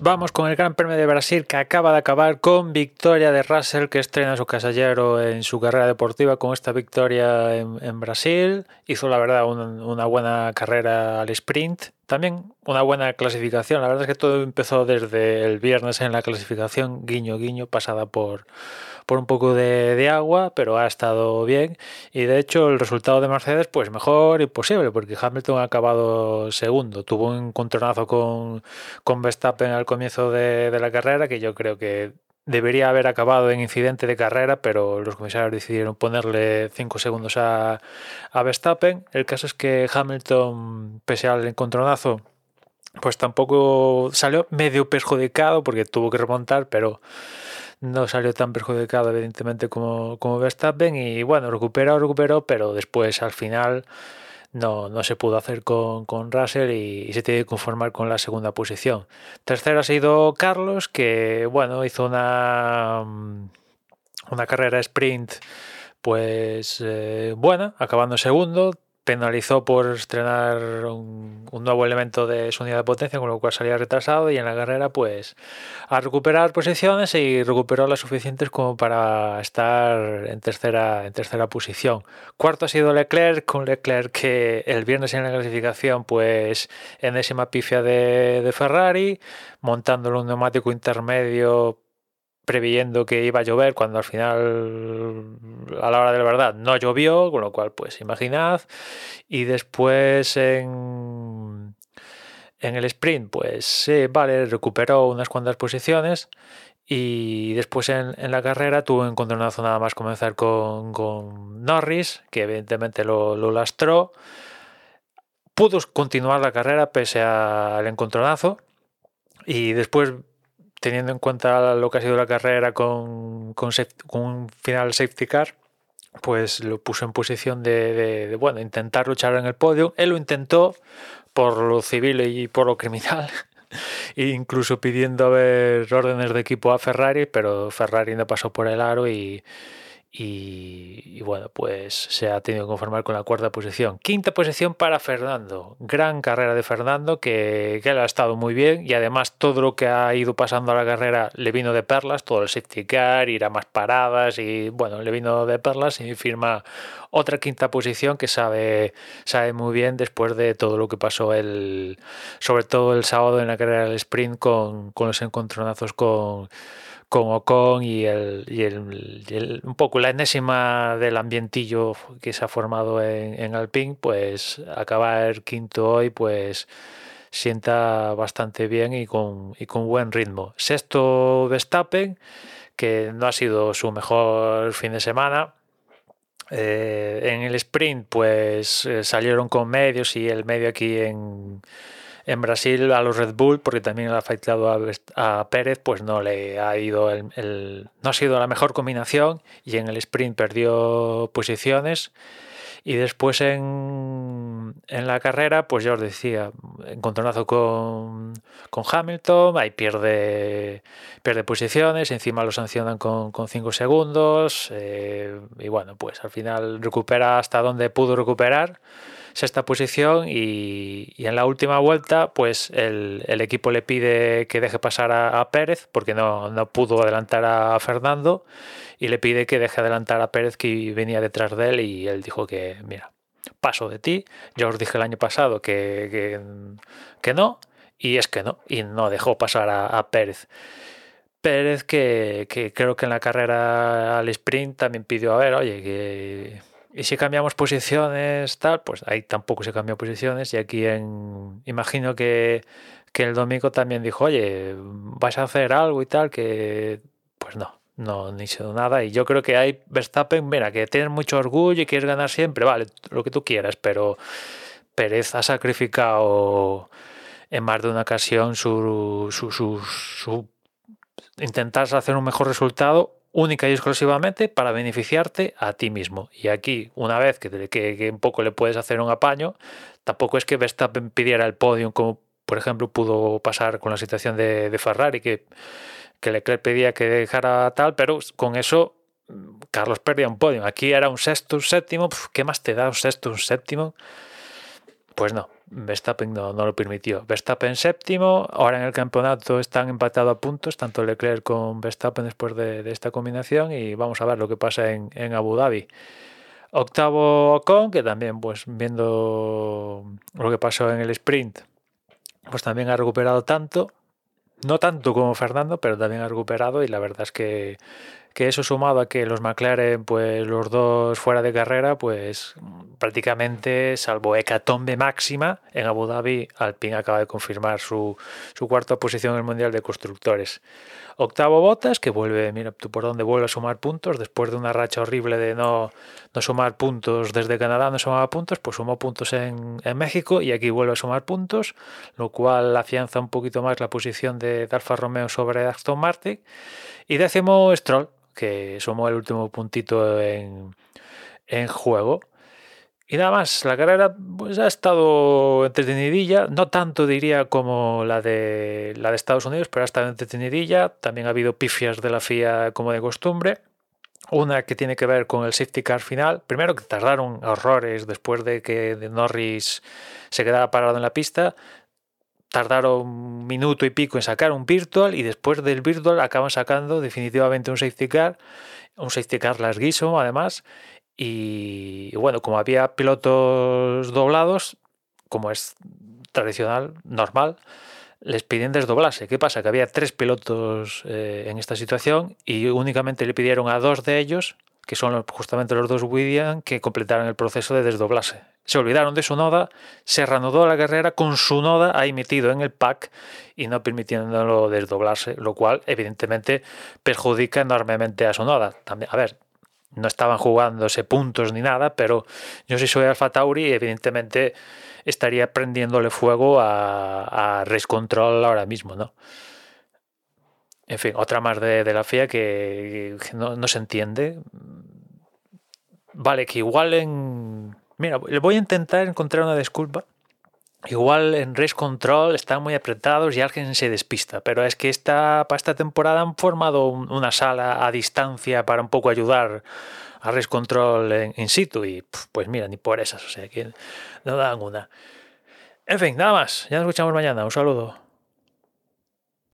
vamos con el Gran Premio de Brasil que acaba de acabar con victoria de Russell que estrena su casallero en su carrera deportiva con esta victoria en, Brasil. Hizo la verdad una buena carrera al sprint también una buena clasificación. La verdad es que todo empezó desde el viernes en la clasificación, guiño, guiño, pasada por, por un poco de, agua, pero ha estado bien. Y de hecho el resultado de Mercedes, pues mejor imposible, porque Hamilton ha acabado segundo. Tuvo un encontronazo con, con Verstappen al comienzo de, la carrera, que yo creo que debería haber acabado en incidente de carrera, pero los comisarios decidieron ponerle 5 segundos a, a, Verstappen. El caso es que Hamilton, pese al encontronazo, pues tampoco salió medio perjudicado porque tuvo que remontar, pero no salió tan perjudicado evidentemente como, como Verstappen y bueno, recuperó, recuperó, pero después al final no, no se pudo hacer con, con Russell y, se tiene que conformar con la segunda posición. Tercero ha sido Carlos, que bueno, hizo una, mm, una carrera sprint pues eh, buena, acabando segundo, penalizó por estrenar un, nuevo elemento de su unidad de potencia, con lo cual salía retrasado y en la carrera pues a recuperar posiciones y recuperó las suficientes como para estar en tercera, en tercera posición. Cuarto ha sido Leclerc, con Leclerc que el viernes en la clasificación pues enésima pifia de, de Ferrari, montándolo un neumático intermedio previendo que iba a llover cuando al final a la hora de la verdad no llovió, con lo cual pues imaginad. Y después en, en el sprint pues vale, recuperó unas cuantas posiciones y después en, la carrera tuvo un encontronazo nada más comenzar con, con Norris, que evidentemente lo, lo lastró. Pudo continuar la carrera pese al encontronazo y después teniendo en cuenta lo que ha sido la carrera con, con, un final safety car, pues lo puso en posición de, bueno, intentar luchar en el podio. Él lo intentó por lo civil y por lo criminal, e incluso pidiendo ver órdenes de equipo a Ferrari, pero Ferrari no pasó por el aro y, y, bueno, pues se ha tenido que conformar con la cuarta posición. Quinta posición para Fernando. Gran carrera de Fernando, que, que él ha estado muy bien y además todo lo que ha ido pasando a la carrera le vino de perlas, todo el safety car, ir a más paradas y bueno, le vino de perlas y firma otra quinta posición que sabe, sabe muy bien después de todo lo que pasó el, sobre todo el sábado en la carrera del sprint con, con los encontronazos con con Ocon y, el, y, el, un poco la enésima del ambientillo que se ha formado en, en Alpine, pues acabar quinto hoy, pues sienta bastante bien y con, y con buen ritmo. Sexto Verstappen, que no ha sido su mejor fin de semana. Eh, en el sprint, pues eh, salieron con medios y el medio aquí en en Brasil a los Red Bull, porque también ha afectado a, Pérez, pues no le ha ido el, no ha sido la mejor combinación y en el sprint perdió posiciones. Y después en, en, la carrera, pues ya os decía, encontronazo con, con Hamilton, ahí pierde, pierde posiciones, encima lo sancionan con 5 segundos, eh, y bueno, pues al final recupera hasta donde pudo recuperar sexta posición y, en la última vuelta pues el, equipo le pide que deje pasar a, Pérez porque no, no, pudo adelantar a Fernando y le pide que deje adelantar a Pérez que venía detrás de él y él dijo que mira, paso de ti, yo os dije el año pasado que, que, no y es que no, y no dejó pasar a, Pérez. Pérez que, que, creo que en la carrera al sprint también pidió, a ver, oye, que y si cambiamos posiciones, tal, pues ahí tampoco se cambió posiciones. Y aquí en, imagino que, que el domingo también dijo, oye, vas a hacer algo y tal, que pues no, no, ni hizo nada. Y yo creo que hay Verstappen, mira, que tienes mucho orgullo y quieres ganar siempre, vale, lo que tú quieras, pero Pérez ha sacrificado en más de una ocasión su, su, su, su intentar hacer un mejor resultado única y exclusivamente para beneficiarte a ti mismo. Y aquí, una vez que, un poco le puedes hacer un apaño, tampoco es que Verstappen pidiera el podium como, por ejemplo, pudo pasar con la situación de, Ferrari, que, que Leclerc pedía que dejara tal, pero con eso mm, Carlos perdía un podio. Aquí era un sexto, un séptimo. ¿Qué más te da un sexto, un séptimo? Pues no, Verstappen no, no, lo permitió. Verstappen séptimo, ahora en el campeonato están empatados a puntos, tanto Leclerc con Verstappen después de, de, esta combinación y vamos a ver lo que pasa en, en Abu Dhabi. Octavo Ocon, que también pues viendo lo que pasó en el sprint, pues también ha recuperado tanto, no tanto como Fernando, pero también ha recuperado y la verdad es que que eso sumado a que los McLaren, pues los dos fuera de carrera, pues prácticamente, salvo hecatombe máxima, en Abu Dhabi Alpine acaba de confirmar su, su cuarta posición en el Mundial de Constructores. Octavo Botas, que vuelve, mira tú por dónde vuelve a sumar puntos, después de una racha horrible de no, no sumar puntos desde Canadá, no sumaba puntos, pues sumó puntos en, en, México y aquí vuelve a sumar puntos, lo cual afianza un poquito más la posición de, Alfa Romeo sobre Aston Martin. Y décimo Stroll, que sumó el último puntito en, en juego. Y nada más, la carrera pues, ha estado entretenidilla, no tanto diría como la de, la de Estados Unidos, pero ha estado entretenidilla. También ha habido pifias de la FIA como de costumbre. Una que tiene que ver con el safety car final. Primero que tardaron horrores después de que Norris se quedara parado en la pista tardaron un minuto y pico en sacar un virtual y después del virtual acaban sacando definitivamente un safety car, un safety car larguísimo además. Y, bueno, como había pilotos doblados, como es tradicional, normal, les piden desdoblarse. ¿Qué pasa? Que había tres pilotos eh, en esta situación y únicamente le pidieron a dos de ellos, que son justamente los dos Williams, que completaran el proceso de desdoblarse se olvidaron de su noda, se reanudó la carrera con su noda ahí metido en el pack y no permitiéndolo desdoblarse, lo cual evidentemente perjudica enormemente a su noda. También, a ver, no estaban jugándose puntos ni nada, pero yo si soy Alfa Tauri, evidentemente estaría prendiéndole fuego a, a Control ahora mismo, ¿no? En fin, otra más de, la FIA que, no se entiende. Vale, que igual en Mira, voy a intentar encontrar una disculpa. Igual en Race Control están muy apretados y alguien se despista, pero es que esta, para esta temporada han formado una sala a distancia para un poco ayudar a Race Control en, in situ y pues mira, ni por esas, o sea que no dan una. En fin, nada más, ya nos escuchamos mañana, un saludo.